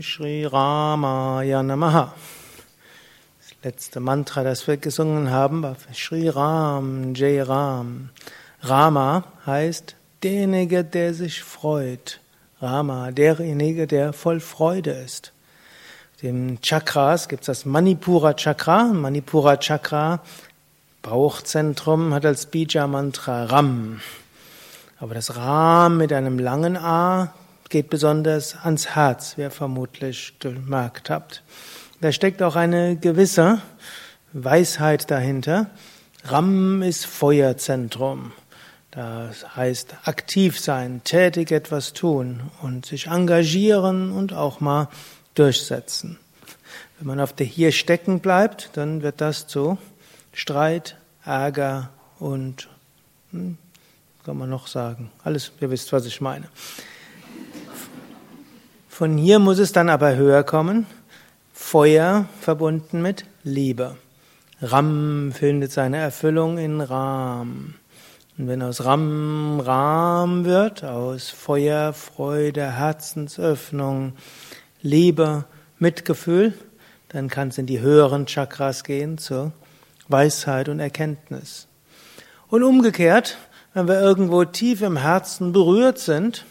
Om Shri Ramaya Namaha. Das letzte Mantra, das wir gesungen haben, war Shri Ram, Jai Ram. Rama heißt derjenige, der sich freut. Rama, derjenige, der voll Freude ist. Dem Chakras gibt es das Manipura Chakra. Manipura Chakra, Bauchzentrum, hat als Bija-Mantra Ram. Aber das Ram mit einem langen A geht besonders ans Herz, wie ihr vermutlich gemerkt habt. Da steckt auch eine gewisse Weisheit dahinter. Ram ist Feuerzentrum. Das heißt aktiv sein, tätig etwas tun und sich engagieren und auch mal durchsetzen. Wenn man auf der hier stecken bleibt, dann wird das zu Streit, Ärger und hm, kann man noch sagen. Alles, ihr wisst, was ich meine. Von hier muss es dann aber höher kommen. Feuer verbunden mit Liebe. Ram findet seine Erfüllung in Ram. Und wenn aus Ram Ram wird, aus Feuer, Freude, Herzensöffnung, Liebe, Mitgefühl, dann kann es in die höheren Chakras gehen, zur Weisheit und Erkenntnis. Und umgekehrt, wenn wir irgendwo tief im Herzen berührt sind,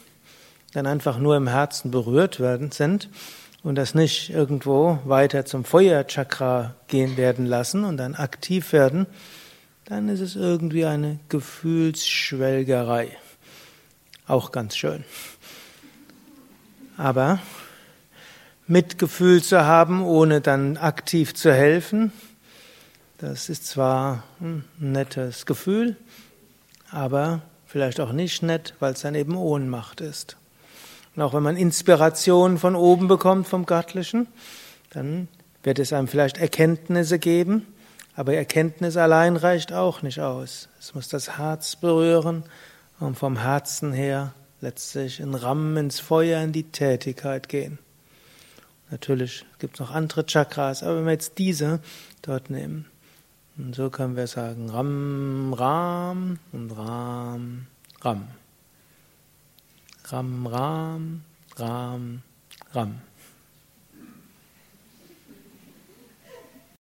dann einfach nur im Herzen berührt werden sind und das nicht irgendwo weiter zum Feuerchakra gehen werden lassen und dann aktiv werden, dann ist es irgendwie eine Gefühlsschwelgerei. Auch ganz schön. Aber Mitgefühl zu haben, ohne dann aktiv zu helfen, das ist zwar ein nettes Gefühl, aber vielleicht auch nicht nett, weil es dann eben Ohnmacht ist. Und auch wenn man Inspiration von oben bekommt vom Göttlichen, dann wird es einem vielleicht Erkenntnisse geben, aber Erkenntnis allein reicht auch nicht aus. Es muss das Herz berühren und vom Herzen her letztlich in Rammen ins Feuer, in die Tätigkeit gehen. Natürlich gibt es noch andere Chakras, aber wenn wir jetzt diese dort nehmen, und so können wir sagen Ram, Ram und Ram, Ram. Ram, Ram, Ram, Ram.